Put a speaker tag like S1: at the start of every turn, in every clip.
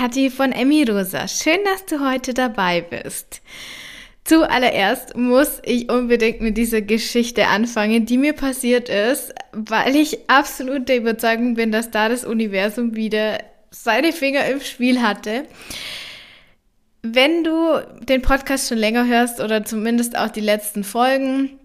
S1: Kathi von Emmy Rosa. Schön, dass du heute dabei bist. Zuallererst muss ich unbedingt mit dieser Geschichte anfangen, die mir passiert ist, weil ich absolut der Überzeugung bin, dass da das Universum wieder seine Finger im Spiel hatte. Wenn du den Podcast schon länger hörst oder zumindest auch die letzten Folgen,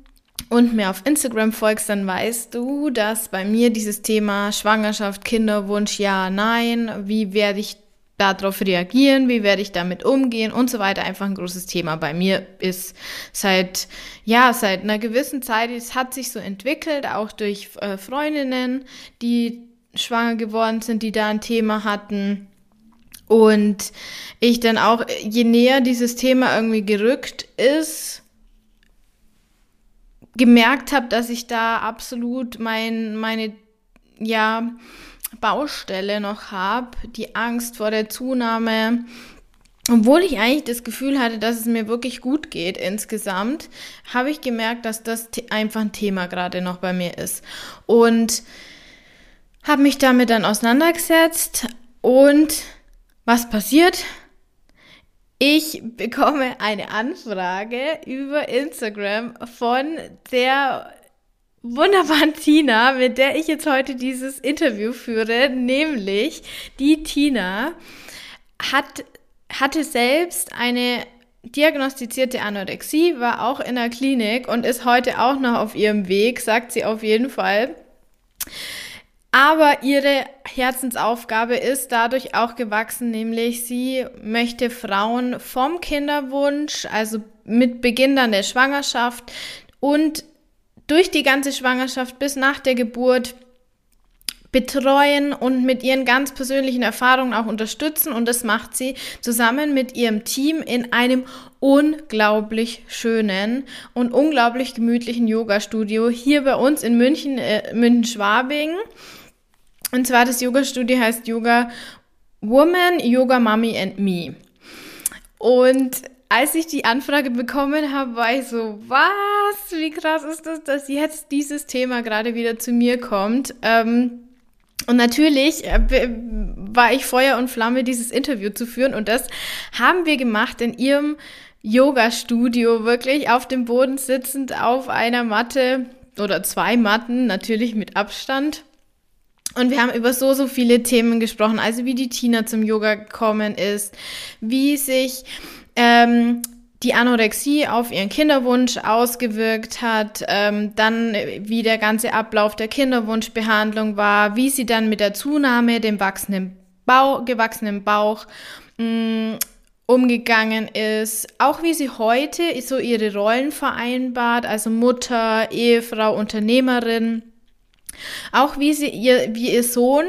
S1: und mir auf Instagram folgst, dann weißt du, dass bei mir dieses Thema Schwangerschaft, Kinderwunsch, ja, nein, wie werde ich darauf reagieren, wie werde ich damit umgehen und so weiter. Einfach ein großes Thema bei mir ist seit ja seit einer gewissen Zeit es hat sich so entwickelt auch durch äh, Freundinnen die schwanger geworden sind die da ein Thema hatten. Und ich dann auch je näher dieses Thema irgendwie gerückt ist gemerkt habe, dass ich da absolut mein, meine, ja, Baustelle noch habe, die Angst vor der Zunahme. Obwohl ich eigentlich das Gefühl hatte, dass es mir wirklich gut geht insgesamt, habe ich gemerkt, dass das einfach ein Thema gerade noch bei mir ist. Und habe mich damit dann auseinandergesetzt und was passiert? Ich bekomme eine Anfrage über Instagram von der wunderbaren Tina, mit der ich jetzt heute dieses Interview führe, nämlich die Tina hat, hatte selbst eine diagnostizierte Anorexie, war auch in der Klinik und ist heute auch noch auf ihrem Weg, sagt sie auf jeden Fall. Aber ihre Herzensaufgabe ist dadurch auch gewachsen, nämlich sie möchte Frauen vom Kinderwunsch, also mit Beginn dann der Schwangerschaft und durch die ganze Schwangerschaft bis nach der Geburt betreuen und mit ihren ganz persönlichen Erfahrungen auch unterstützen. Und das macht sie zusammen mit ihrem Team in einem unglaublich schönen und unglaublich gemütlichen Yoga-Studio hier bei uns in München, äh, München-Schwabing. Und zwar das Yoga-Studio heißt Yoga Woman, Yoga Mommy and Me. Und als ich die Anfrage bekommen habe, war ich so, was? Wie krass ist das, dass jetzt dieses Thema gerade wieder zu mir kommt? Ähm, und natürlich äh, war ich Feuer und Flamme, dieses Interview zu führen. Und das haben wir gemacht in ihrem Yoga-Studio, wirklich auf dem Boden sitzend auf einer Matte oder zwei Matten, natürlich mit Abstand. Und wir haben über so, so viele Themen gesprochen, also wie die Tina zum Yoga gekommen ist, wie sich ähm, die Anorexie auf ihren Kinderwunsch ausgewirkt hat, ähm, dann wie der ganze Ablauf der Kinderwunschbehandlung war, wie sie dann mit der Zunahme, dem wachsenden Bauch, gewachsenen Bauch mh, mm, umgegangen ist, auch wie sie heute so ihre Rollen vereinbart, also Mutter, Ehefrau, Unternehmerin. Auch wie sie ihr, wie ihr Sohn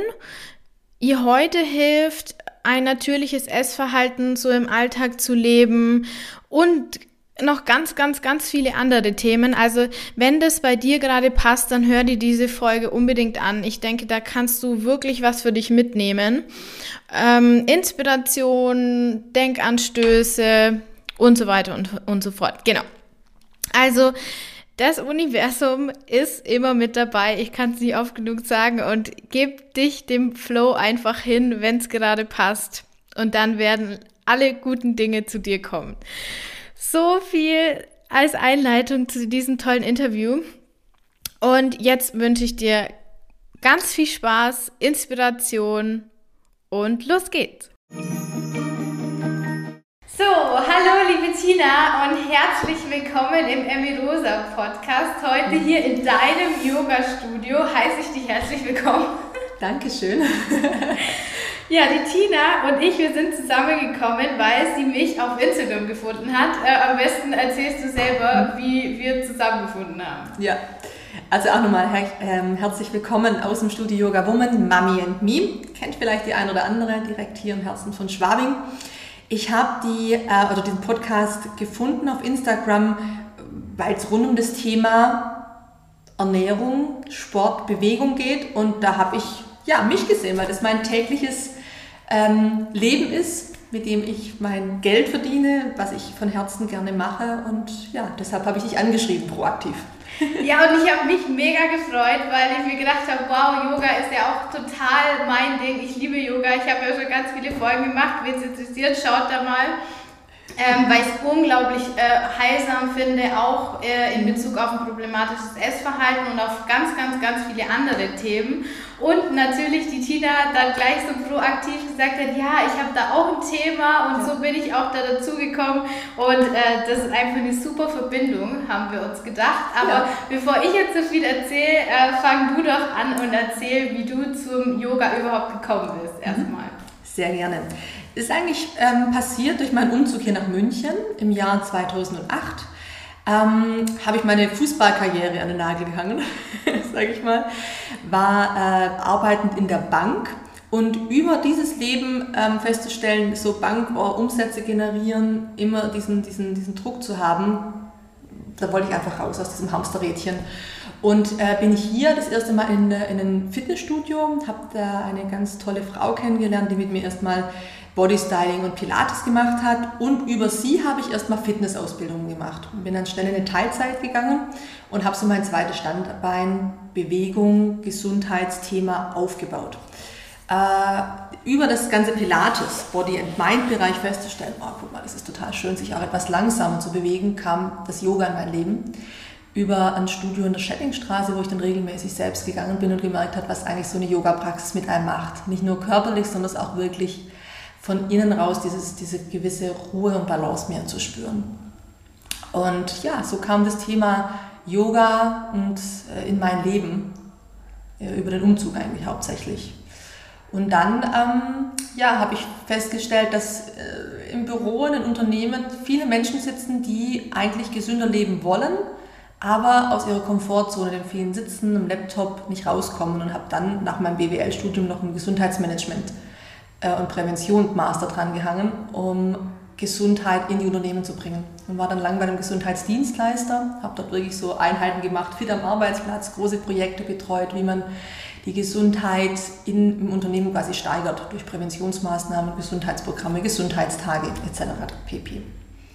S1: ihr heute hilft, ein natürliches Essverhalten so im Alltag zu leben und noch ganz, ganz, ganz viele andere Themen. Also wenn das bei dir gerade passt, dann hör dir diese Folge unbedingt an. Ich denke, da kannst du wirklich was für dich mitnehmen. Ähm, Inspiration, Denkanstöße und so weiter und, und so fort. Genau. Also das Universum ist immer mit dabei. Ich kann es nie oft genug sagen. Und gib dich dem Flow einfach hin, wenn es gerade passt. Und dann werden alle guten Dinge zu dir kommen. So viel als Einleitung zu diesem tollen Interview. Und jetzt wünsche ich dir ganz viel Spaß, Inspiration und los geht's. So, hallo liebe Tina und herzlich willkommen im Emmy Rosa Podcast. Heute hier in deinem Yoga-Studio heiße ich dich herzlich willkommen.
S2: Dankeschön.
S1: Ja, die Tina und ich, wir sind zusammengekommen, weil sie mich auf Instagram gefunden hat. Äh, am besten erzählst du selber, wie wir zusammengefunden haben.
S2: Ja, also auch nochmal her ähm, herzlich willkommen aus dem Studio Yoga Woman, Mami and Me. Kennt vielleicht die ein oder andere direkt hier im Herzen von Schwabing. Ich habe die äh, oder diesen Podcast gefunden auf Instagram, weil es rund um das Thema Ernährung, Sport, Bewegung geht und da habe ich ja mich gesehen, weil das mein tägliches ähm, Leben ist, mit dem ich mein Geld verdiene, was ich von Herzen gerne mache und ja, deshalb habe ich dich angeschrieben, proaktiv.
S1: Ja, und ich habe mich mega gefreut, weil ich mir gedacht habe, wow, Yoga ist ja auch total mein Ding. Ich liebe Yoga. Ich habe ja schon ganz viele Folgen gemacht. Wen es interessiert, schaut da mal ähm, weil ich es unglaublich äh, heilsam finde, auch äh, in Bezug auf ein problematisches Essverhalten und auf ganz, ganz, ganz viele andere Themen. Und natürlich die Tina dann gleich so proaktiv gesagt hat, ja, ich habe da auch ein Thema und so bin ich auch da dazu gekommen. Und äh, das ist einfach eine super Verbindung, haben wir uns gedacht. Aber ja. bevor ich jetzt so viel erzähle, äh, fang du doch an und erzähl, wie du zum Yoga überhaupt gekommen bist, mhm. erstmal.
S2: Sehr gerne. Ist eigentlich ähm, passiert durch meinen Umzug hier nach München im Jahr 2008. Ähm, habe ich meine Fußballkarriere an den Nagel gehangen, sage ich mal, war äh, arbeitend in der Bank und über dieses Leben ähm, festzustellen, so Bankumsätze generieren, immer diesen, diesen, diesen Druck zu haben, da wollte ich einfach raus aus diesem Hamsterrädchen. Und äh, bin hier das erste Mal in, in einem Fitnessstudio, habe da eine ganz tolle Frau kennengelernt, die mit mir erstmal Bodystyling und Pilates gemacht hat. Und über sie habe ich erstmal Fitnessausbildungen gemacht. Und bin dann schnell in eine Teilzeit gegangen und habe so mein zweites Standbein Bewegung, Gesundheitsthema aufgebaut. Äh, über das ganze Pilates, Body and Mind Bereich festzustellen, oh, guck mal, das ist total schön, sich auch etwas langsamer zu bewegen, kam das Yoga in mein Leben. Über ein Studio in der Schellingstraße, wo ich dann regelmäßig selbst gegangen bin und gemerkt habe, was eigentlich so eine Yoga-Praxis mit einem macht. Nicht nur körperlich, sondern auch wirklich von innen raus dieses, diese gewisse Ruhe und Balance mehr zu spüren. Und ja, so kam das Thema Yoga und äh, in mein Leben, äh, über den Umzug eigentlich hauptsächlich. Und dann ähm, ja, habe ich festgestellt, dass äh, im Büro, in den Unternehmen viele Menschen sitzen, die eigentlich gesünder leben wollen, aber aus ihrer Komfortzone, den vielen Sitzen, im Laptop nicht rauskommen und habe dann nach meinem BWL-Studium noch ein Gesundheitsmanagement und Prävention Master dran gehangen, um Gesundheit in die Unternehmen zu bringen. Und war dann lang bei einem Gesundheitsdienstleister, habe dort wirklich so Einheiten gemacht, fit am Arbeitsplatz, große Projekte betreut, wie man die Gesundheit in, im Unternehmen quasi steigert durch Präventionsmaßnahmen, Gesundheitsprogramme, Gesundheitstage etc. pp.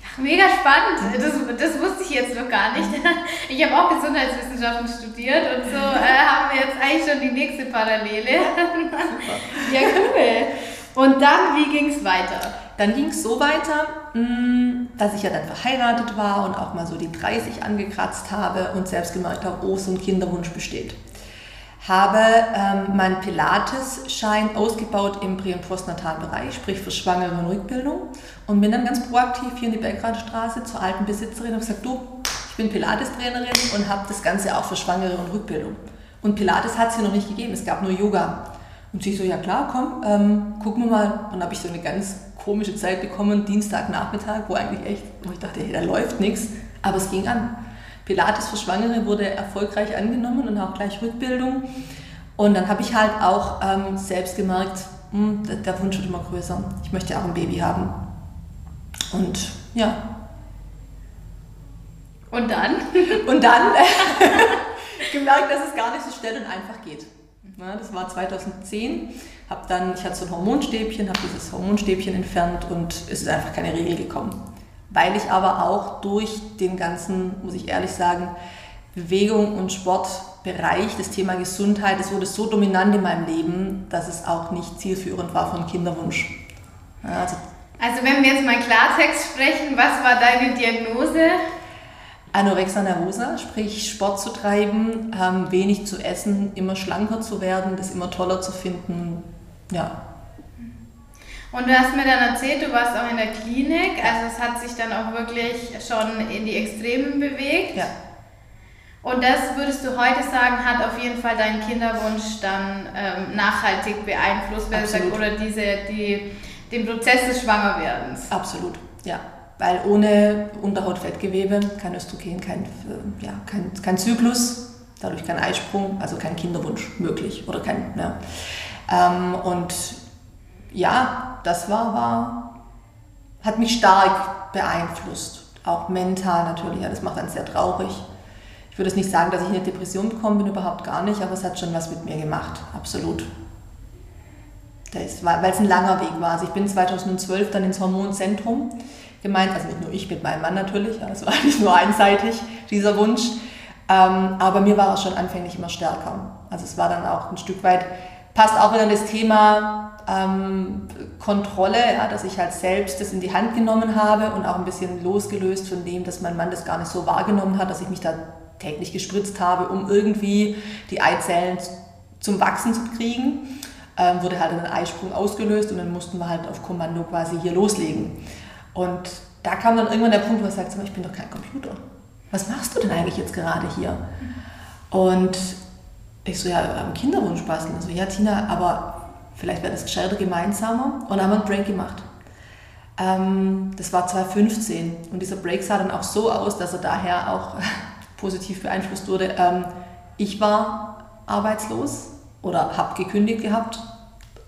S1: Ach, mega spannend. Das, das wusste ich jetzt noch gar nicht. Ich habe auch Gesundheitswissenschaften studiert und so äh, haben wir jetzt eigentlich schon die nächste Parallele. ja, cool. Und dann, wie ging es weiter?
S2: Dann ging es so weiter, mm, dass ich ja dann verheiratet war und auch mal so die 30 angekratzt habe und selbst gemerkt habe, oh, so ein Kinderwunsch besteht. Habe ähm, meinen Pilates-Schein ausgebaut im Prä- und Postnatalbereich, sprich für Schwangere und Rückbildung. Und bin dann ganz proaktiv hier in die Belgradstraße zur alten Besitzerin und gesagt, du, ich bin Pilates-Trainerin und habe das Ganze auch für Schwangere und Rückbildung. Und Pilates hat es hier noch nicht gegeben, es gab nur Yoga. Und sie so, ja klar, komm, ähm, gucken wir mal. Und dann habe ich so eine ganz komische Zeit bekommen, Dienstagnachmittag, wo eigentlich echt, wo ich dachte, hey, da läuft nichts, aber es ging an. Pilates für Schwangere wurde erfolgreich angenommen und auch gleich Rückbildung. Und dann habe ich halt auch ähm, selbst gemerkt, mh, hm, der, der Wunsch wird immer größer. Ich möchte auch ein Baby haben. Und ja.
S1: Und dann?
S2: Und dann gemerkt, dass es gar nicht so schnell und einfach geht. Ja, das war 2010. Hab dann, ich hatte so ein Hormonstäbchen, habe dieses Hormonstäbchen entfernt und es ist einfach keine Regel gekommen. Weil ich aber auch durch den ganzen, muss ich ehrlich sagen, Bewegung und Sportbereich, das Thema Gesundheit, es wurde so dominant in meinem Leben, dass es auch nicht zielführend war von Kinderwunsch.
S1: Ja, also, also wenn wir jetzt mal Klartext sprechen, was war deine Diagnose?
S2: Anorexia nervosa, sprich Sport zu treiben, ähm, wenig zu essen, immer schlanker zu werden, das immer toller zu finden. Ja.
S1: Und du hast mir dann erzählt, du warst auch in der Klinik, also es hat sich dann auch wirklich schon in die Extremen bewegt.
S2: Ja.
S1: Und das würdest du heute sagen, hat auf jeden Fall deinen Kinderwunsch dann ähm, nachhaltig beeinflusst, oder diese, die, den Prozess des Schwangerwerdens.
S2: Absolut, ja weil ohne Unterhautfettgewebe kein Östrogen, kein, äh, ja, kein, kein Zyklus, dadurch kein Eisprung, also kein Kinderwunsch möglich oder kein, ja. Ähm, und ja, das war, war, hat mich stark beeinflusst, auch mental natürlich, ja, das macht einen sehr traurig. Ich würde es nicht sagen, dass ich in eine Depression gekommen bin, überhaupt gar nicht, aber es hat schon was mit mir gemacht, absolut. Weil es ein langer Weg war. Also ich bin 2012 dann ins Hormonzentrum gemeint, also nicht nur ich mit meinem Mann natürlich, es war nicht nur einseitig dieser Wunsch. Ähm, aber mir war es schon anfänglich immer stärker. Also es war dann auch ein Stück weit, passt auch wieder das Thema ähm, Kontrolle, dass ich halt selbst das in die Hand genommen habe und auch ein bisschen losgelöst von dem, dass mein Mann das gar nicht so wahrgenommen hat, dass ich mich da täglich gespritzt habe, um irgendwie die Eizellen zum Wachsen zu kriegen. Ähm, wurde halt ein Eisprung ausgelöst und dann mussten wir halt auf Kommando quasi hier loslegen. Und da kam dann irgendwann der Punkt, wo ich sagte, ich bin doch kein Computer. Was machst du denn eigentlich jetzt gerade hier? Und ich so, ja, am Kinderwunsch basteln. Also, ja, Tina, aber vielleicht wäre das gescheiter gemeinsamer. Und dann haben wir einen Break gemacht. Ähm, das war 2015 und dieser Break sah dann auch so aus, dass er daher auch positiv beeinflusst wurde. Ähm, ich war arbeitslos oder habe gekündigt gehabt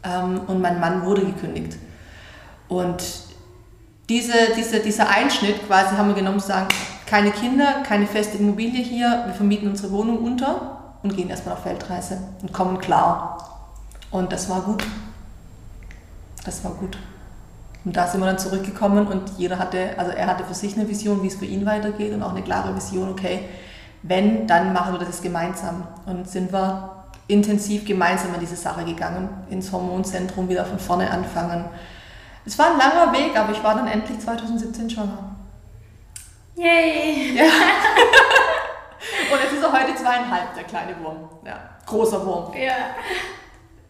S2: ähm, und mein Mann wurde gekündigt. Und diese, diese, dieser Einschnitt quasi haben wir genommen zu sagen, keine Kinder, keine feste Immobilie hier, wir vermieten unsere Wohnung unter und gehen erstmal auf Weltreise und kommen klar. Und das war gut. Das war gut. Und da sind wir dann zurückgekommen und jeder hatte, also er hatte für sich eine Vision, wie es für ihn weitergeht und auch eine klare Vision, okay, wenn, dann machen wir das gemeinsam. Und sind wir intensiv gemeinsam an diese Sache gegangen, ins Hormonzentrum wieder von vorne anfangen. Es war ein langer Weg, aber ich war dann endlich 2017 schwanger.
S1: Yay! Ja.
S2: Und jetzt ist er heute zweieinhalb, der kleine Wurm. Ja, großer Wurm.
S1: Ja.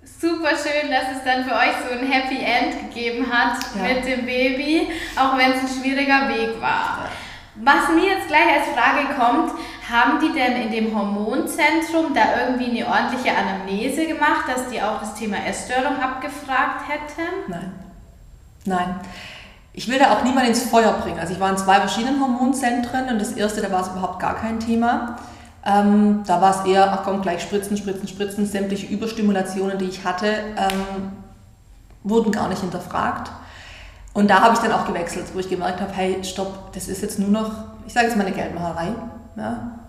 S1: Super schön, dass es dann für euch so ein Happy End gegeben hat ja. mit dem Baby, auch wenn es ein schwieriger Weg war. Ja. Was mir jetzt gleich als Frage kommt, haben die denn in dem Hormonzentrum da irgendwie eine ordentliche Anamnese gemacht, dass die auch das Thema Essstörung abgefragt hätten?
S2: Nein. Nein. Ich will da auch niemand ins Feuer bringen. Also ich war in zwei verschiedenen Hormonzentren und das erste, da war es überhaupt gar kein Thema. Ähm, da war es eher, ach komm, gleich spritzen, spritzen, spritzen. Sämtliche Überstimulationen, die ich hatte, ähm, wurden gar nicht hinterfragt. Und da habe ich dann auch gewechselt, wo ich gemerkt habe, hey, stopp, das ist jetzt nur noch, ich sage jetzt mal eine Geldmacherei. Ja?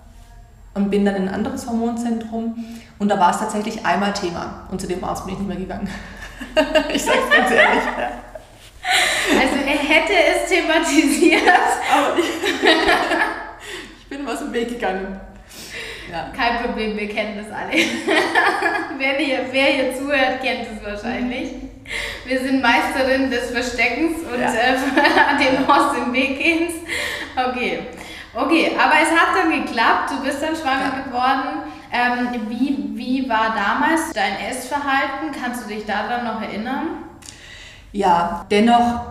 S2: Und bin dann in ein anderes Hormonzentrum und da war es tatsächlich einmal Thema. Und zu dem Arzt bin ich nicht mehr gegangen. ich sage es ganz ehrlich. Ja.
S1: Also er hätte es thematisiert. Aber ich,
S2: ich bin aus dem Weg gegangen.
S1: Ja. Kein Problem, wir kennen das alle. wer, hier, wer hier zuhört, kennt es wahrscheinlich. Wir sind Meisterinnen des Versteckens und ja. äh, dem aus dem Weg gehens. Okay. Okay, aber es hat dann geklappt, du bist dann schwanger ja. geworden. Ähm, wie, wie war damals dein Essverhalten? Kannst du dich daran noch erinnern?
S2: Ja, dennoch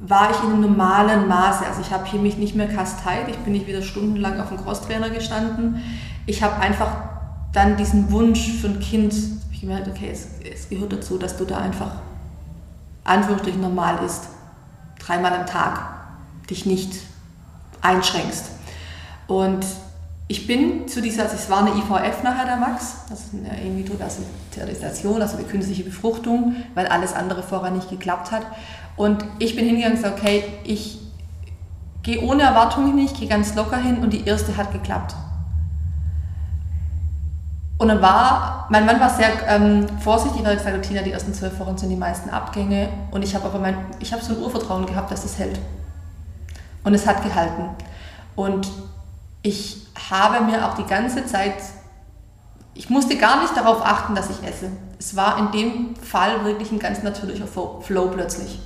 S2: war ich in einem normalen Maße. Also ich habe hier mich nicht mehr kasteit, ich bin nicht wieder stundenlang auf dem Crosstrainer gestanden. Ich habe einfach dann diesen Wunsch für ein Kind, ich gemerkt, okay, es, es gehört dazu, dass du da einfach Anführungsstrichen normal isst. Dreimal am Tag dich nicht einschränkst. Und ich bin zu dieser, also es war eine IVF nachher der Max, das ist eine In-vitro-Sterilisation, also eine künstliche Befruchtung, weil alles andere vorher nicht geklappt hat. Und ich bin hingegangen und gesagt, okay, ich gehe ohne Erwartungen hin, ich gehe ganz locker hin und die erste hat geklappt. Und dann war, mein Mann war sehr ähm, vorsichtig, weil er gesagt hat, Tina, die ersten zwölf Wochen sind die meisten Abgänge. Und ich habe aber mein, ich habe so ein Urvertrauen gehabt, dass das hält. Und es hat gehalten. Und ich habe mir auch die ganze Zeit, ich musste gar nicht darauf achten, dass ich esse. Es war in dem Fall wirklich ein ganz natürlicher Flow plötzlich.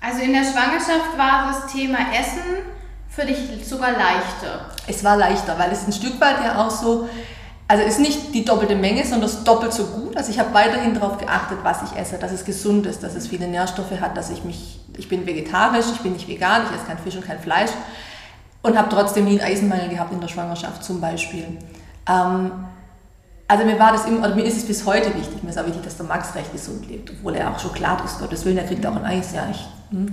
S1: Also in der Schwangerschaft war das Thema Essen für dich sogar leichter.
S2: Es war leichter, weil es ein Stück weit ja auch so, also es ist nicht die doppelte Menge, sondern es ist doppelt so gut. Also ich habe weiterhin darauf geachtet, was ich esse, dass es gesund ist, dass es viele Nährstoffe hat, dass ich mich, ich bin vegetarisch, ich bin nicht vegan, ich esse kein Fisch und kein Fleisch und habe trotzdem nie einen Eisenmangel gehabt in der Schwangerschaft zum Beispiel. Ähm, also mir war das immer, oder mir ist es bis heute wichtig, mir ist auch wichtig, dass der Max recht gesund lebt, obwohl er auch Schokolade ist, Gottes Willen, er kriegt auch ein Eis, ja. Ich, hm.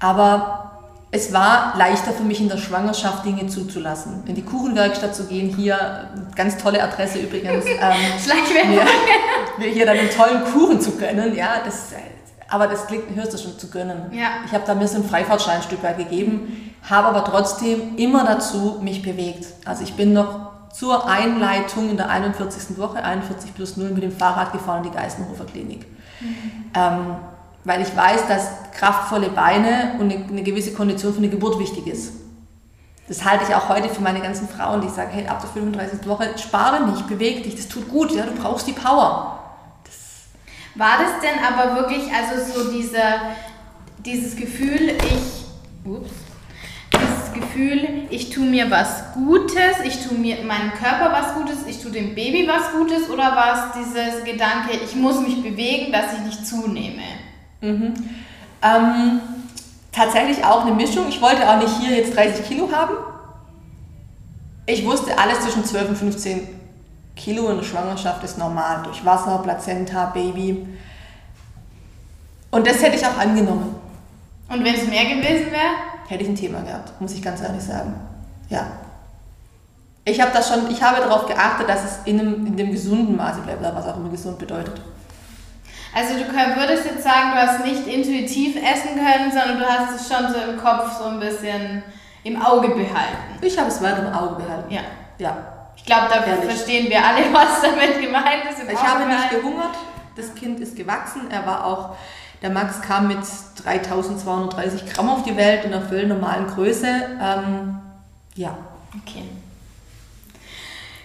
S2: Aber es war leichter für mich in der Schwangerschaft Dinge zuzulassen. In die Kuchenwerkstatt zu gehen, hier, ganz tolle Adresse übrigens. Ähm,
S1: Schleichwerbung.
S2: Mir, hier dann einen tollen Kuchen zu gönnen, ja, das, aber das klingt, hörst du schon, zu gönnen.
S1: Ja.
S2: Ich habe da mir so ein Freifahrtschein ein Stück weit gegeben, habe aber trotzdem immer dazu mich bewegt. Also ich bin noch zur Einleitung in der 41. Woche, 41 plus 0, mit dem Fahrrad gefahren in die Geißenhofer Klinik. Mhm. Ähm, weil ich weiß, dass kraftvolle Beine und eine, eine gewisse Kondition für eine Geburt wichtig ist. Das halte ich auch heute für meine ganzen Frauen, die sagen, hey, ab der 35. Woche spare nicht, beweg dich, das tut gut, ja, du brauchst die Power.
S1: War das denn aber wirklich, also so dieser, dieses Gefühl, ich, ups, dieses Gefühl, ich tue mir was Gutes, ich tue mir meinem Körper was Gutes, ich tue dem Baby was Gutes oder war es dieses Gedanke, ich muss mich bewegen, dass ich nicht zunehme?
S2: Mhm. Ähm, tatsächlich auch eine Mischung. Ich wollte auch nicht hier jetzt 30 Kilo haben. Ich wusste, alles zwischen 12 und 15 Kilo in der Schwangerschaft ist normal. Durch Wasser, Plazenta, Baby. Und das hätte ich auch angenommen.
S1: Und wenn es mehr gewesen wäre?
S2: Hätte ich ein Thema gehabt, muss ich ganz ehrlich sagen. Ja. Ich habe das schon, ich habe darauf geachtet, dass es in einem, in dem gesunden Maße bleibt, was auch immer gesund bedeutet.
S1: Also du würdest jetzt sagen, du hast nicht intuitiv essen können, sondern du hast es schon so im Kopf so ein bisschen im Auge behalten.
S2: Ich habe es weiter im Auge behalten.
S1: Ja. Ja. Ich glaube, da Ehrlich. verstehen wir alle, was damit gemeint ist.
S2: ich habe nicht gehungert. Das Kind ist gewachsen. Er war auch, der Max kam mit 3230 Gramm auf die Welt in einer völlig normalen Größe. Ähm, ja.
S1: Okay.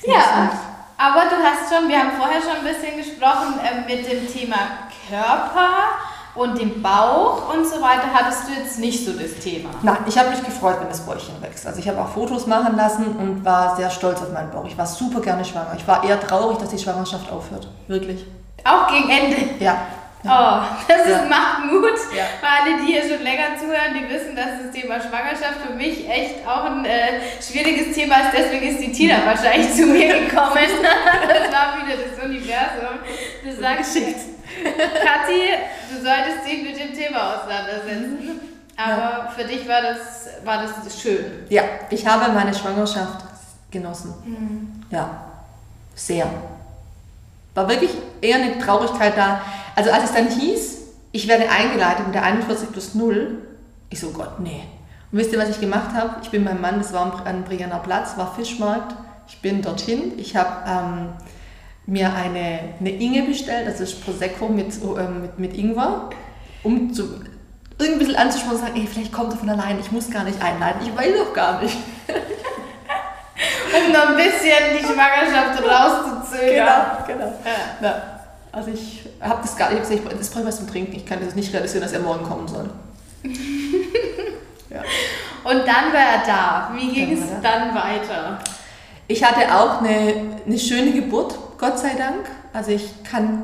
S1: Ja. Aber du hast schon, wir haben vorher schon ein bisschen gesprochen äh, mit dem Thema Körper und dem Bauch und so weiter. Hattest du jetzt nicht so das Thema?
S2: Nein, ich habe mich gefreut, wenn das Bäuchchen wächst. Also ich habe auch Fotos machen lassen und war sehr stolz auf meinen Bauch. Ich war super gerne schwanger. Ich war eher traurig, dass die Schwangerschaft aufhört. Wirklich.
S1: Auch gegen Ende?
S2: Ja.
S1: Oh, das ja. ist, macht Mut. Ja. Für alle, die hier schon länger zuhören, die wissen, dass das Thema Schwangerschaft für mich echt auch ein äh, schwieriges Thema ist. Deswegen ist die Tina wahrscheinlich zu mir gekommen. das war wieder das Universum. Du sagst, Kathi, du solltest dich mit dem Thema auseinandersetzen. Aber ja. für dich war das, war das schön.
S2: Ja, ich habe meine Schwangerschaft genossen. Mhm. Ja, sehr. War wirklich eher eine Traurigkeit da also als es dann hieß, ich werde eingeleitet mit der 41 plus 0, ich so, oh Gott, nee. Und wisst ihr, was ich gemacht habe? Ich bin beim Mann, das war am Brianner Platz, war Fischmarkt. Ich bin dorthin, ich habe ähm, mir eine, eine Inge bestellt, das ist Prosecco mit, äh, mit, mit Ingwer, um zu, irgendwie ein bisschen anzuschauen und sagen, ey, vielleicht kommt er von allein, ich muss gar nicht einleiten, ich weiß doch gar nicht.
S1: um noch ein bisschen die Schwangerschaft rauszuzögern.
S2: Genau, genau. Ja. Ja. Also ich habe das gar nicht, ich gesagt, das brauche ich was zum Trinken. Ich kann das nicht realisieren, dass er morgen kommen soll.
S1: ja. Und dann war er da. Wie ging es dann weiter?
S2: Ich hatte auch eine, eine schöne Geburt, Gott sei Dank. Also ich kann,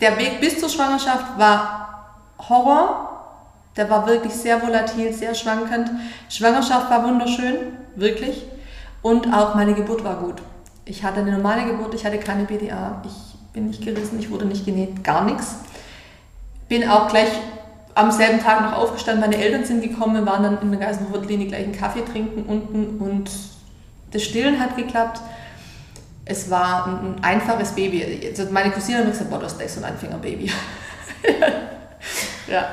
S2: der Weg bis zur Schwangerschaft war Horror. Der war wirklich sehr volatil, sehr schwankend. Schwangerschaft war wunderschön, wirklich. Und auch meine Geburt war gut. Ich hatte eine normale Geburt, ich hatte keine BDA. Ich bin nicht gerissen, ich wurde nicht genäht, gar nichts. Bin auch gleich am selben Tag noch aufgestanden, meine Eltern sind gekommen, waren dann in der Geisenhofer Klinik gleich einen Kaffee trinken unten und das Stillen hat geklappt. Es war ein, einfaches Baby. Also meine Cousine hat gesagt, boah, hast gleich so ein Anfängerbaby. ja.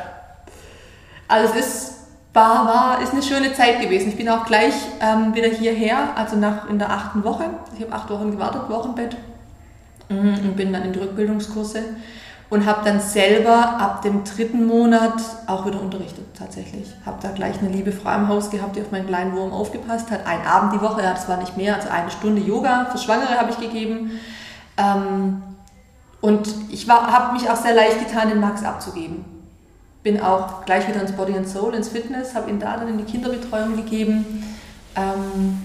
S2: Also es ist, war, war, ist eine schöne Zeit gewesen. Ich bin auch gleich ähm, wieder hierher, also nach, in der achten Woche. Ich habe acht Wochen gewartet, Wochenbett. Mhm, und bin dann in die Rückbildungskurse und habe dann selber ab dem dritten Monat auch wieder unterrichtet tatsächlich. Habe da gleich eine liebe Frau im Haus gehabt, die auf meinen kleinen Wurm aufgepasst hat. Einen Abend die Woche, ja, das war nicht mehr, also eine Stunde Yoga für Schwangere habe ich gegeben. Ähm, und ich habe mich auch sehr leicht getan, den Max abzugeben. Bin auch gleich wieder ins Body and Soul, ins Fitness, habe ihn da dann in die Kinderbetreuung gegeben. Ähm,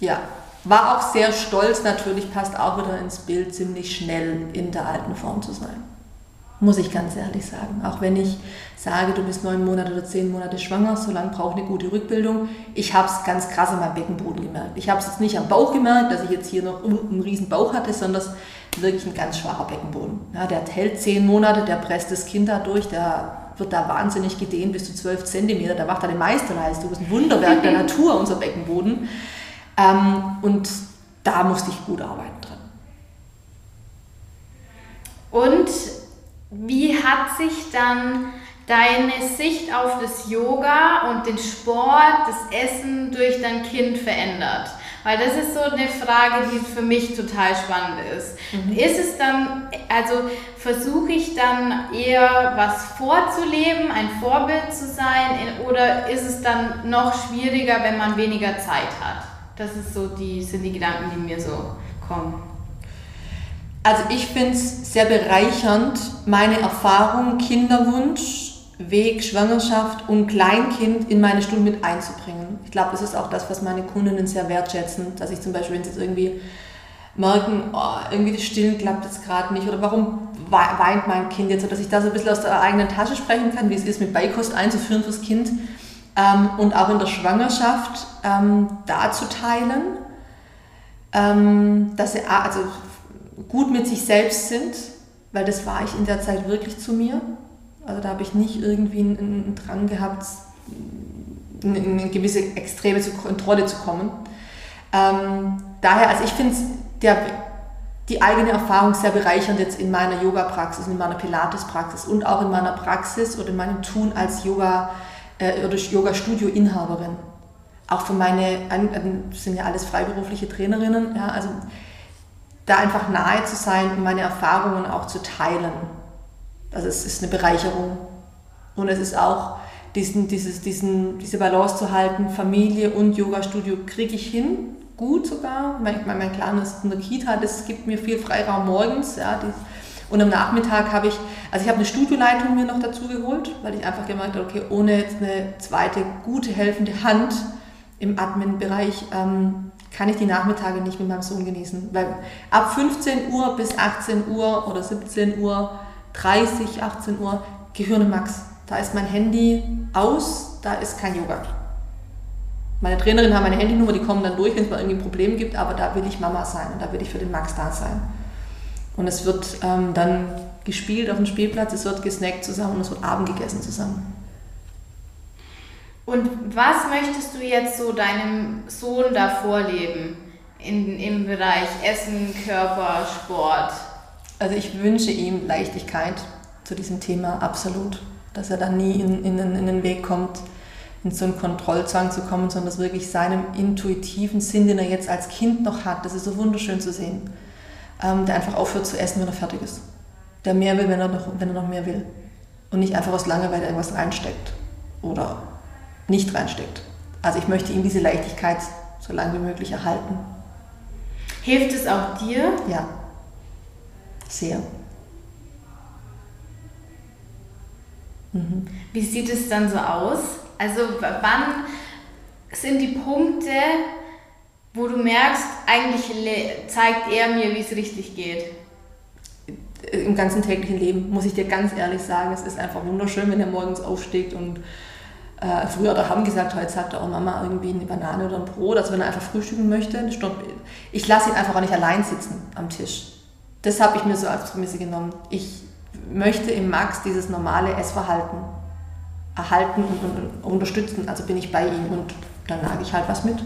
S2: ja, war auch sehr stolz, natürlich passt auch wieder ins Bild, ziemlich schnell in der alten Form zu sein. Muss ich ganz ehrlich sagen. Auch wenn ich sage, du bist neun Monate oder zehn Monate schwanger, so lange braucht eine gute Rückbildung. Ich habe es ganz krass an meinem Beckenboden gemerkt. Ich habe es jetzt nicht am Bauch gemerkt, dass ich jetzt hier noch einen riesen Bauch hatte, sondern wirklich ein ganz schwacher Beckenboden. Ja, der hält zehn Monate, der presst das Kind da durch, der wird da wahnsinnig gedehnt bis zu zwölf Zentimeter, der macht da eine Meisterleistung. Das ist ein Wunderwerk der Natur, unser Beckenboden. Ähm, und da musste ich gut arbeiten dran.
S1: Und wie hat sich dann deine Sicht auf das Yoga und den Sport, das Essen durch dein Kind verändert? Weil das ist so eine Frage, die für mich total spannend ist. Mhm. Ist es dann, also versuche ich dann eher was vorzuleben, ein Vorbild zu sein, oder ist es dann noch schwieriger, wenn man weniger Zeit hat? Das ist so die, sind die Gedanken, die mir so kommen.
S2: Also ich finde es sehr bereichernd, meine Erfahrung, Kinderwunsch, Weg, Schwangerschaft und Kleinkind in meine Stunden mit einzubringen. Ich glaube, das ist auch das, was meine Kundinnen sehr wertschätzen, dass ich zum Beispiel, wenn sie jetzt irgendwie merken, oh, irgendwie das Stillen klappt jetzt gerade nicht oder warum weint mein Kind jetzt, dass ich da so ein bisschen aus der eigenen Tasche sprechen kann, wie es ist, mit Beikost einzuführen fürs Kind ähm, und auch in der Schwangerschaft ähm, da zu teilen, ähm, dass sie also gut mit sich selbst sind, weil das war ich in der Zeit wirklich zu mir also da habe ich nicht irgendwie einen, einen Drang gehabt, in eine gewisse extreme Kontrolle zu kommen. Ähm, daher, also ich finde die eigene Erfahrung sehr bereichernd jetzt in meiner Yoga-Praxis, in meiner Pilates-Praxis und auch in meiner Praxis oder in meinem Tun als Yoga- äh, oder Yoga-Studio-Inhaberin. Auch für meine, das sind ja alles freiberufliche Trainerinnen, ja, also da einfach nahe zu sein und meine Erfahrungen auch zu teilen. Also es ist eine Bereicherung. Und es ist auch diesen, dieses, diesen, diese Balance zu halten, Familie und Yoga-Studio kriege ich hin, gut sogar. Mein, mein Kleines in der Kita, das gibt mir viel Freiraum morgens. Ja, die, und am Nachmittag habe ich, also ich habe eine Studioleitung mir noch dazu geholt, weil ich einfach gemerkt habe, okay, ohne jetzt eine zweite gute helfende Hand im Admin-Bereich ähm, kann ich die Nachmittage nicht mit meinem Sohn genießen. Weil ab 15 Uhr bis 18 Uhr oder 17 Uhr 30, 18 Uhr, Gehirne Max. Da ist mein Handy aus, da ist kein Yoga. Meine Trainerin hat meine Handynummer, die kommen dann durch, wenn es mal irgendwie ein Problem gibt, aber da will ich Mama sein und da will ich für den Max da sein. Und es wird ähm, dann gespielt auf dem Spielplatz, es wird gesnackt zusammen und es wird Abend gegessen zusammen.
S1: Und was möchtest du jetzt so deinem Sohn da vorleben in, im Bereich Essen, Körper, Sport?
S2: Also ich wünsche ihm Leichtigkeit zu diesem Thema, absolut. Dass er dann nie in, in, in den Weg kommt, in so einen Kontrollzwang zu kommen, sondern dass wirklich seinem intuitiven Sinn, den er jetzt als Kind noch hat, das ist so wunderschön zu sehen, ähm, der einfach aufhört zu essen, wenn er fertig ist. Der mehr will, wenn er noch, wenn er noch mehr will. Und nicht einfach aus Langeweile irgendwas reinsteckt oder nicht reinsteckt. Also ich möchte ihm diese Leichtigkeit so lange wie möglich erhalten.
S1: Hilft es auch dir?
S2: Ja, sehr.
S1: Mhm. Wie sieht es dann so aus? Also wann sind die Punkte, wo du merkst, eigentlich zeigt er mir, wie es richtig geht?
S2: Im ganzen täglichen Leben, muss ich dir ganz ehrlich sagen, es ist einfach wunderschön, wenn er morgens aufsteht und äh, früher da haben gesagt, heute sagt er auch Mama irgendwie eine Banane oder ein Brot, also wenn er einfach frühstücken möchte. Ich lasse ihn einfach auch nicht allein sitzen am Tisch das habe ich mir so als Prämisse genommen. Ich möchte im Max dieses normale Essverhalten erhalten und, unterstützen. Also bin ich bei ihm und dann nage ich halt was mit.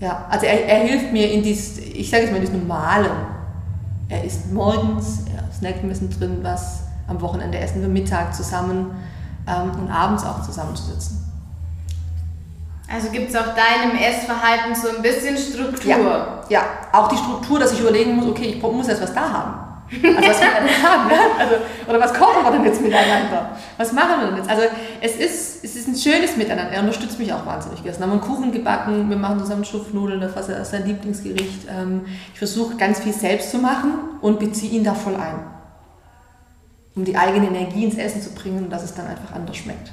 S2: Ja, also er, er hilft mir in dies, ich sage es mal, in diesem Normalen. Er isst morgens, er snackt ein bisschen drin was, am Wochenende essen wir Mittag zusammen ähm, und abends auch zusammenzusitzen.
S1: Also gibt es auch deinem Essverhalten so ein bisschen Struktur?
S2: Ja, ja, auch die Struktur, dass ich überlegen muss, okay, ich muss erst was da haben. Also was wir dann haben, ne? also, oder was kochen wir denn jetzt miteinander? Was machen wir denn jetzt? Also es ist, es ist ein schönes Miteinander. Er unterstützt mich auch wahnsinnig. Wir haben einen Kuchen gebacken, wir machen zusammen Schupfnudeln, das ist sein Lieblingsgericht. Ähm, ich versuche ganz viel selbst zu machen und beziehe ihn da voll ein. Um die eigene Energie ins Essen zu bringen und dass es dann einfach anders schmeckt.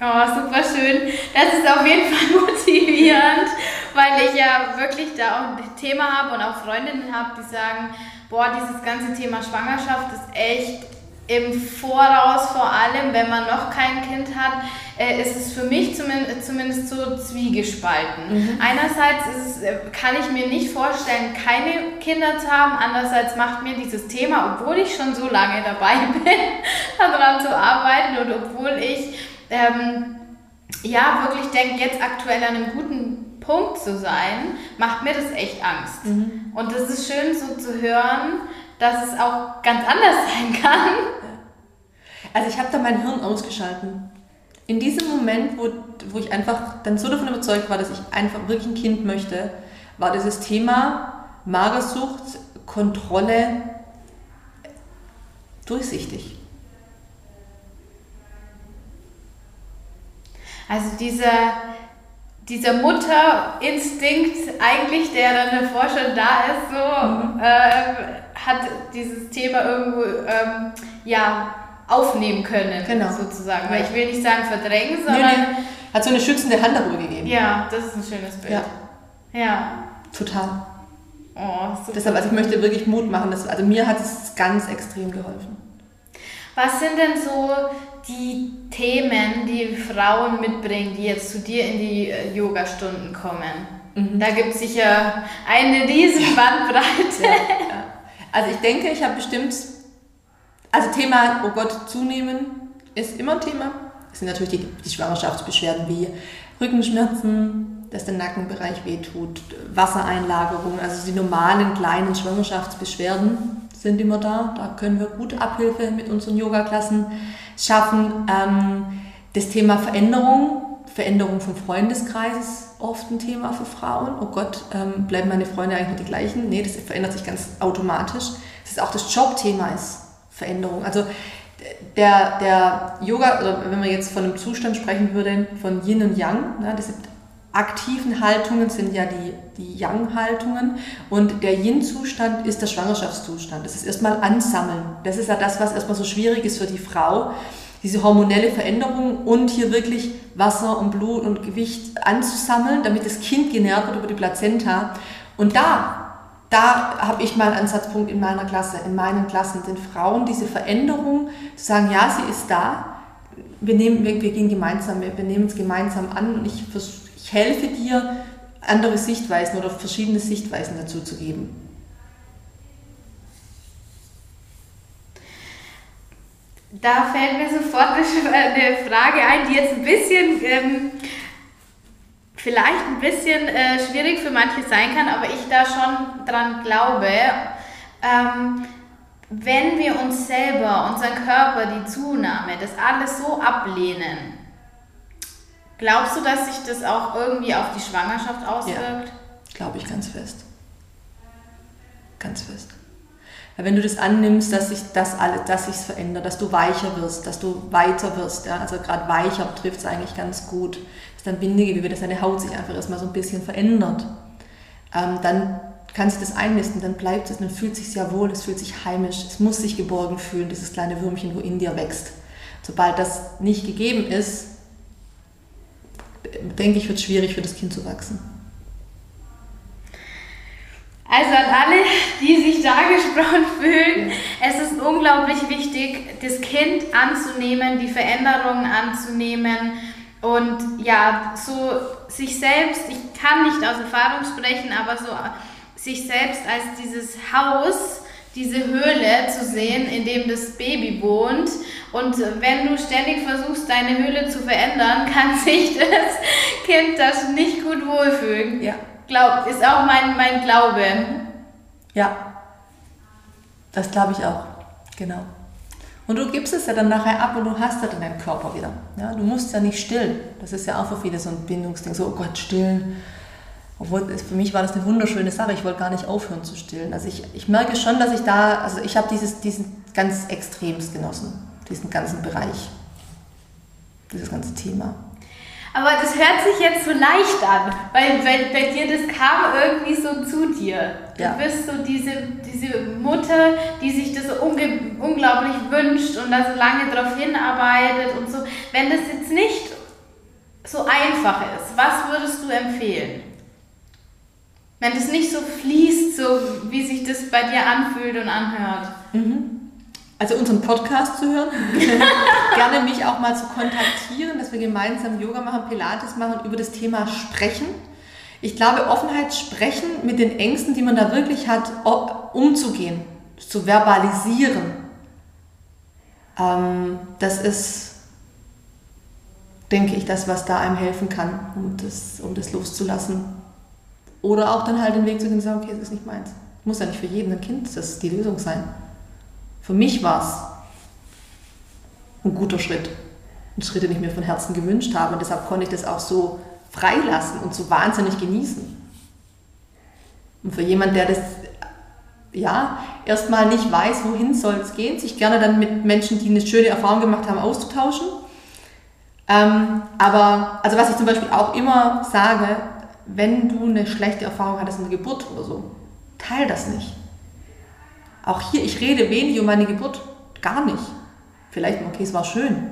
S1: Oh, super schön. Das ist auf jeden Fall motivierend, weil ich ja wirklich da auch ein Thema habe und auch Freundinnen habe, die sagen, boah, dieses ganze Thema Schwangerschaft ist echt im Voraus vor allem, wenn man noch kein Kind hat, äh, ist es für mich zumindest, zumindest so zwiegespalten. Mhm. Einerseits es, äh, kann ich mir nicht vorstellen, keine Kinder zu haben. Andererseits macht mir dieses Thema, obwohl ich schon so lange dabei bin, daran zu arbeiten und obwohl ich ähm, ja, wirklich denke, jetzt aktuell an einem guten Punkt zu sein, macht mir das echt Angst. Mhm. Und das ist schön so zu hören, dass es auch ganz anders sein kann.
S2: Also ich habe da mein Hirn ausgeschalten. in diesem Moment, wo, wo ich einfach dann so davon überzeugt war, dass ich einfach wirklich ein Kind möchte, war dieses Thema Magersucht, Kontrolle durchsichtig.
S1: Also dieser, dieser Mutterinstinkt eigentlich, der dann davor schon da ist, so mhm. äh, hat dieses Thema irgendwo ähm, ja, aufnehmen können, genau. sozusagen. Weil ich will nicht sagen verdrängen, sondern... Nee, nee.
S2: Hat so eine schützende Hand darüber gegeben.
S1: Ja, das ist ein schönes Bild. Ja. ja.
S2: Total. Oh, super. Deshalb, also ich möchte wirklich Mut machen. Dass, also mir hat es ganz extrem geholfen.
S1: Was sind denn so die Themen, die Frauen mitbringen, die jetzt zu dir in die äh, Yoga-Stunden kommen? Mhm. Da gibt es sicher eine riesen Bandbreite. Ja, ja.
S2: Also ich denke, ich habe bestimmt also Thema, oh Gott, zunehmen ist immer ein Thema. Es sind natürlich die, die Schwangerschaftsbeschwerden wie Rückenschmerzen, dass der Nackenbereich wehtut, Wassereinlagerung, also die normalen kleinen Schwangerschaftsbeschwerden sind immer da. Da können wir gut Abhilfe mit unseren Yoga-Klassen schaffen. Ähm, das Thema Veränderung, Veränderung vom Freundeskreis ist oft ein Thema für Frauen. Oh Gott, ähm, bleiben meine Freunde eigentlich die gleichen? Nee, das verändert sich ganz automatisch. Das ist auch das Jobthema ist Veränderung. Also der, der Yoga, oder wenn man jetzt von einem Zustand sprechen würde, von Yin und Yang, ne, diese aktiven Haltungen sind ja die, die Yang-Haltungen und der Yin-Zustand ist der Schwangerschaftszustand. Das ist erstmal Ansammeln. Das ist ja das, was erstmal so schwierig ist für die Frau, diese hormonelle Veränderung und hier wirklich Wasser und Blut und Gewicht anzusammeln, damit das Kind genährt wird über die Plazenta. Und da da habe ich meinen Ansatzpunkt in meiner Klasse, in meinen Klassen, den Frauen diese Veränderung zu sagen, ja, sie ist da, wir, nehmen, wir, wir gehen gemeinsam, wir, wir nehmen es gemeinsam an und ich, ich helfe dir, andere Sichtweisen oder verschiedene Sichtweisen dazu zu geben.
S1: Da fällt mir sofort eine Frage ein, die jetzt ein bisschen ähm, vielleicht ein bisschen äh, schwierig für manche sein kann, aber ich da schon dran glaube, ähm, wenn wir uns selber, unseren Körper, die Zunahme, das alles so ablehnen, glaubst du, dass sich das auch irgendwie auf die Schwangerschaft auswirkt? Ja,
S2: glaube ich ganz fest. Ganz fest. Wenn du das annimmst, dass sich das alles, dass sich verändert, dass du weicher wirst, dass du weiter wirst, ja, also gerade weicher trifft es eigentlich ganz gut, dass dein Bindegewebe, dass deine Haut sich einfach erstmal so ein bisschen verändert, ähm, dann kann sich das einnisten, dann bleibt es, dann fühlt es sich sehr wohl, es fühlt sich heimisch, es muss sich geborgen fühlen, dieses kleine Würmchen, wo in dir wächst. Sobald das nicht gegeben ist, denke ich, wird es schwierig für das Kind zu wachsen.
S1: Also an alle, die sich da gesprochen fühlen, es ist unglaublich wichtig, das Kind anzunehmen, die Veränderungen anzunehmen und ja, so sich selbst, ich kann nicht aus Erfahrung sprechen, aber so sich selbst als dieses Haus, diese Höhle zu sehen, in dem das Baby wohnt. Und wenn du ständig versuchst, deine Höhle zu verändern, kann sich das Kind das nicht gut wohlfühlen. Ja. Glaub, ist auch mein, mein Glaube.
S2: Ja, das glaube ich auch. Genau. Und du gibst es ja dann nachher ab und du hast ja dann deinen Körper wieder. Ja, du musst ja nicht stillen. Das ist ja auch für viele so ein Bindungsding. So, oh Gott, stillen. Obwohl, für mich war das eine wunderschöne Sache. Ich wollte gar nicht aufhören zu stillen. Also ich, ich merke schon, dass ich da, also ich habe dieses, diesen ganz extremst genossen. Diesen ganzen Bereich. Dieses ganze Thema.
S1: Aber das hört sich jetzt so leicht an, weil, weil bei dir das kam irgendwie so zu dir. Du ja. bist so diese, diese Mutter, die sich das so unglaublich wünscht und da so lange drauf hinarbeitet und so. Wenn das jetzt nicht so einfach ist, was würdest du empfehlen? Wenn das nicht so fließt, so wie sich das bei dir anfühlt und anhört.
S2: Mhm also unseren Podcast zu hören, gerne mich auch mal zu kontaktieren, dass wir gemeinsam Yoga machen, Pilates machen, über das Thema sprechen. Ich glaube, Offenheit sprechen mit den Ängsten, die man da wirklich hat, umzugehen, zu verbalisieren. Ähm, das ist, denke ich, das, was da einem helfen kann, um das, um das loszulassen. Oder auch dann halt den Weg zu gehen und sagen, okay, das ist nicht meins. Muss ja nicht für jeden ein Kind das die Lösung sein. Für mich war es ein guter Schritt. einen Schritt, den ich mir von Herzen gewünscht habe. Und deshalb konnte ich das auch so freilassen und so wahnsinnig genießen. Und für jemand, der das ja erstmal nicht weiß, wohin soll es gehen, sich gerne dann mit Menschen, die eine schöne Erfahrung gemacht haben, auszutauschen. Ähm, aber, also was ich zum Beispiel auch immer sage, wenn du eine schlechte Erfahrung hattest in der Geburt oder so, teil das nicht. Auch hier, ich rede wenig um meine Geburt, gar nicht. Vielleicht, okay, es war schön,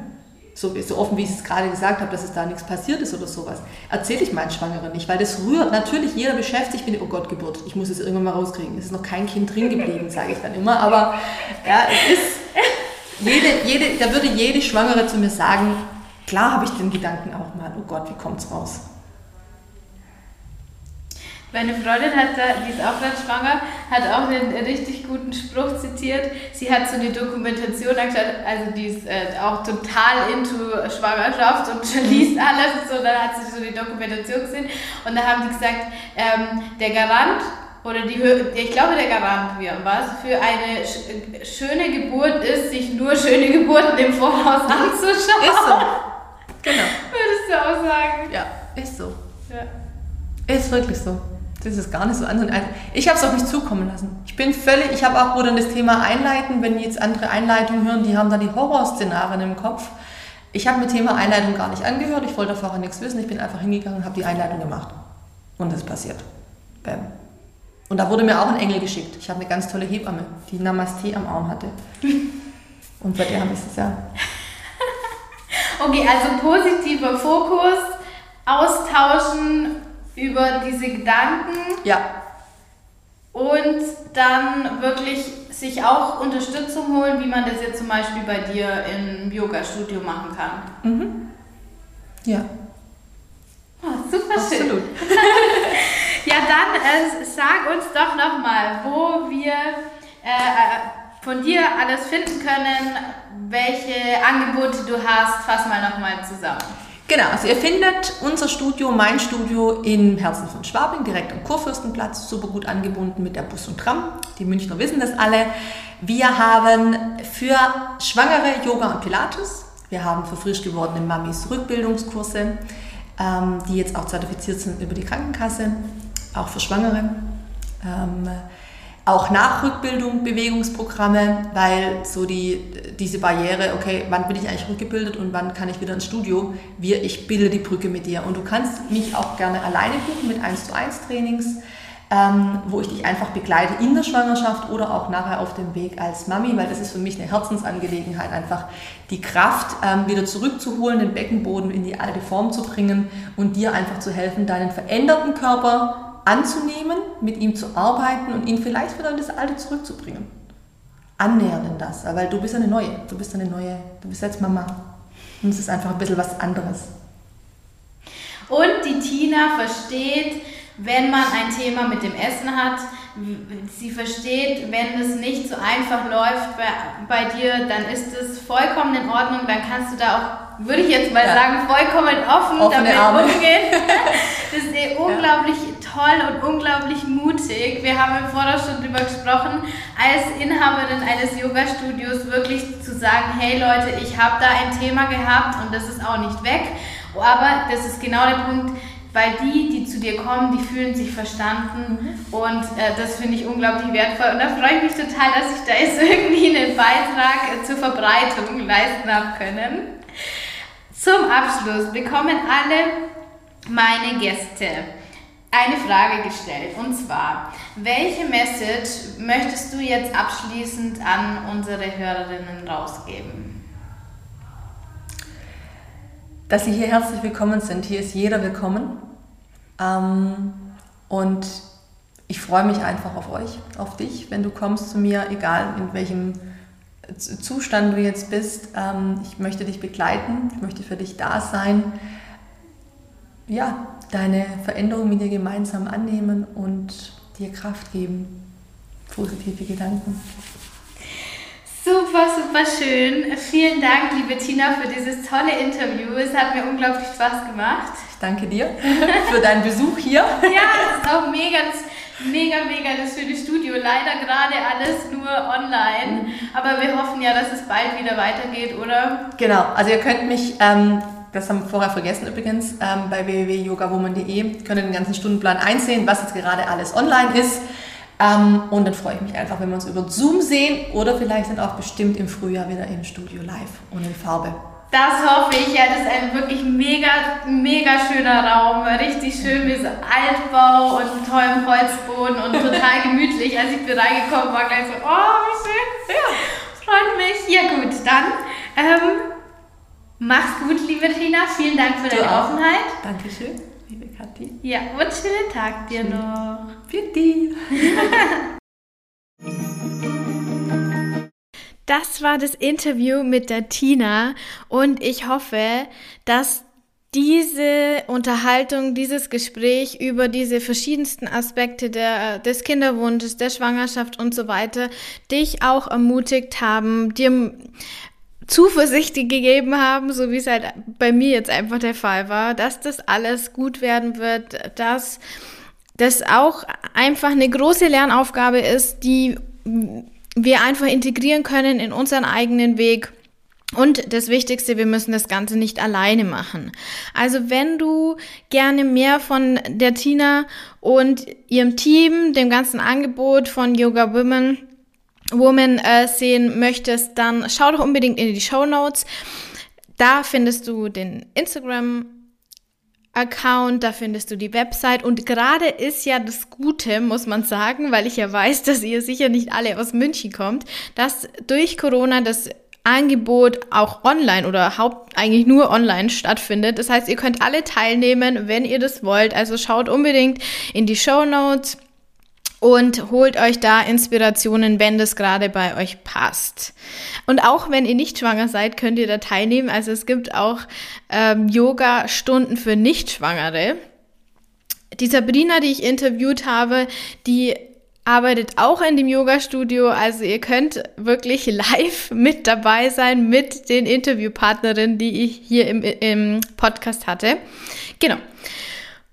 S2: so, so offen, wie ich es gerade gesagt habe, dass es da nichts passiert ist oder sowas, erzähle ich meinen Schwangeren nicht, weil das rührt. Natürlich, jeder beschäftigt sich mit, oh Gott, Geburt, ich muss es irgendwann mal rauskriegen. Es ist noch kein Kind drin geblieben, sage ich dann immer, aber ja, es ist, jede, jede, da würde jede Schwangere zu mir sagen, klar habe ich den Gedanken auch mal, oh Gott, wie kommt es raus?
S1: Meine Freundin hat da, die ist auch gerade schwanger, hat auch einen richtig guten Spruch zitiert. Sie hat so eine Dokumentation angeschaut, also die ist äh, auch total into Schwangerschaft und liest alles und so. Dann hat sie so die Dokumentation gesehen und da haben die gesagt, ähm, der Garant oder die, ich glaube der Garant was für eine schöne Geburt ist, sich nur schöne Geburten im Voraus anzuschauen. Ist so. Genau. Würdest du auch sagen?
S2: Ja, ist so. Ja. Ist wirklich so. Das ist gar nicht so anders. Ich habe es auf mich zukommen lassen. Ich bin völlig, ich habe auch, wo dann das Thema Einleiten, wenn jetzt andere Einleitungen hören, die haben da die Horrorszenarien im Kopf. Ich habe mir Thema Einleitung gar nicht angehört, ich wollte vorher nichts wissen, ich bin einfach hingegangen und habe die Einleitung gemacht. Und es passiert. Bam. Und da wurde mir auch ein Engel geschickt. Ich habe eine ganz tolle Hebamme, die Namaste am Arm hatte. Und bei der habe ich es ja.
S1: Okay, also positiver Fokus, austauschen, über diese Gedanken.
S2: Ja.
S1: Und dann wirklich sich auch Unterstützung holen, wie man das jetzt zum Beispiel bei dir im Yoga-Studio machen kann.
S2: Mhm. Ja.
S1: Oh, super Absolut. schön. ja, dann äh, sag uns doch nochmal, wo wir äh, von dir alles finden können, welche Angebote du hast. Fass mal nochmal zusammen.
S2: Genau, also ihr findet unser Studio, mein Studio im Herzen von Schwabing, direkt am Kurfürstenplatz, super gut angebunden mit der Bus und Tram. Die Münchner wissen das alle. Wir haben für Schwangere Yoga und Pilates. Wir haben für frisch gewordene Mamis Rückbildungskurse, ähm, die jetzt auch zertifiziert sind über die Krankenkasse, auch für Schwangere. Auch Nachrückbildung, Bewegungsprogramme, weil so die, diese Barriere, okay, wann bin ich eigentlich rückgebildet und wann kann ich wieder ins Studio, wir, ich bilde die Brücke mit dir. Und du kannst mich auch gerne alleine buchen mit 1 zu 1 Trainings, ähm, wo ich dich einfach begleite in der Schwangerschaft oder auch nachher auf dem Weg als Mami, weil das ist für mich eine Herzensangelegenheit, einfach die Kraft ähm, wieder zurückzuholen, den Beckenboden in die alte Form zu bringen und dir einfach zu helfen, deinen veränderten Körper anzunehmen, mit ihm zu arbeiten und ihn vielleicht wieder in das Alte zurückzubringen. Annähern in das, weil du bist eine neue, du bist eine neue, du bist jetzt Mama. Und es ist einfach ein bisschen was anderes.
S1: Und die Tina versteht, wenn man ein Thema mit dem Essen hat, sie versteht, wenn es nicht so einfach läuft bei, bei dir, dann ist es vollkommen in Ordnung, dann kannst du da auch, würde ich jetzt mal ja. sagen, vollkommen offen
S2: Offene damit Arme.
S1: umgehen. Das ist eh unglaublich toll und unglaublich mutig. Wir haben im Vorder schon drüber gesprochen, als Inhaberin eines Yoga-Studios wirklich zu sagen, hey Leute, ich habe da ein Thema gehabt und das ist auch nicht weg. Aber das ist genau der Punkt, weil die, die zu dir kommen, die fühlen sich verstanden mhm. und äh, das finde ich unglaublich wertvoll und da freue ich mich total, dass ich da jetzt irgendwie einen Beitrag äh, zur Verbreitung leisten habe können. Zum Abschluss bekommen alle meine Gäste eine Frage gestellt und zwar, welche Message möchtest du jetzt abschließend an unsere Hörerinnen rausgeben?
S2: Dass Sie hier herzlich willkommen sind. Hier ist jeder willkommen. Ähm, und ich freue mich einfach auf euch, auf dich, wenn du kommst zu mir, egal in welchem Zustand du jetzt bist. Ähm, ich möchte dich begleiten, ich möchte für dich da sein. Ja, deine Veränderung mit dir gemeinsam annehmen und dir Kraft geben. Positive Gedanken.
S1: Super, super schön. Vielen Dank, liebe Tina, für dieses tolle Interview. Es hat mir unglaublich Spaß gemacht.
S2: Ich danke dir für deinen Besuch hier.
S1: ja, es ist auch mega. Das Mega, mega das schöne Studio. Leider gerade alles nur online. Aber wir hoffen ja, dass es bald wieder weitergeht, oder?
S2: Genau. Also ihr könnt mich, ähm, das haben wir vorher vergessen übrigens, ähm, bei www.yogawoman.de könnt ihr den ganzen Stundenplan einsehen, was jetzt gerade alles online ist. Ähm, und dann freue ich mich einfach, wenn wir uns über Zoom sehen oder vielleicht dann auch bestimmt im Frühjahr wieder im Studio live und in Farbe.
S1: Das hoffe ich, ja, das ist ein wirklich mega, mega schöner Raum. Richtig schön mit so Altbau und tollem Holzboden und total gemütlich. Als ich bin reingekommen war, gleich so, oh, wie schön. Ja, freut mich. Ja, gut, dann ähm, mach's gut, liebe Tina. Vielen Dank für deine auch. Offenheit.
S2: Dankeschön, liebe Kathi.
S1: Ja, und schönen Tag dir schön. noch.
S2: Für dich.
S1: Das war das Interview mit der Tina und ich hoffe, dass diese Unterhaltung, dieses Gespräch über diese verschiedensten Aspekte der, des Kinderwunsches, der Schwangerschaft und so weiter dich auch ermutigt haben, dir Zuversicht gegeben haben, so wie es halt bei mir jetzt einfach der Fall war, dass das alles gut werden wird, dass das auch einfach eine große Lernaufgabe ist, die wir einfach integrieren können in unseren eigenen Weg. Und das Wichtigste, wir müssen das Ganze nicht alleine machen. Also wenn du gerne mehr von der Tina und ihrem Team, dem ganzen Angebot von Yoga Women, Woman äh, sehen möchtest, dann schau doch unbedingt in die Show Notes. Da findest du den Instagram Account, da findest du die Website und gerade ist ja das Gute, muss man sagen, weil ich ja weiß, dass ihr sicher nicht alle aus München kommt, dass durch Corona das Angebot auch online oder haupt eigentlich nur online stattfindet. Das heißt, ihr könnt alle teilnehmen, wenn ihr das wollt. Also schaut unbedingt in die Show Notes und holt euch da Inspirationen, wenn das gerade bei euch passt. Und auch wenn ihr nicht schwanger seid, könnt ihr da teilnehmen. Also es gibt auch ähm, Yoga-Stunden für Nichtschwangere. Die Sabrina, die ich interviewt habe, die arbeitet auch in dem Yoga-Studio. Also ihr könnt wirklich live mit dabei sein mit den Interviewpartnerinnen, die ich hier im, im Podcast hatte. Genau.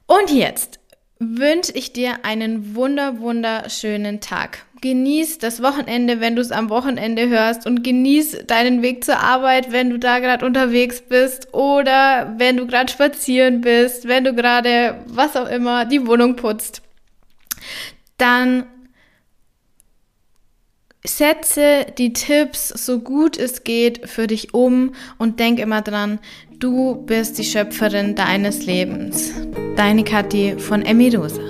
S1: Und jetzt wünsche ich dir einen wunder, wunderschönen Tag. Genieß das Wochenende, wenn du es am Wochenende hörst und genieß deinen Weg zur Arbeit, wenn du da gerade unterwegs bist oder wenn du gerade spazieren bist, wenn du gerade was auch immer die Wohnung putzt. Dann setze die Tipps so gut es geht für dich um und denk immer dran, Du bist die Schöpferin deines Lebens. Deine Kathi von Emirosa.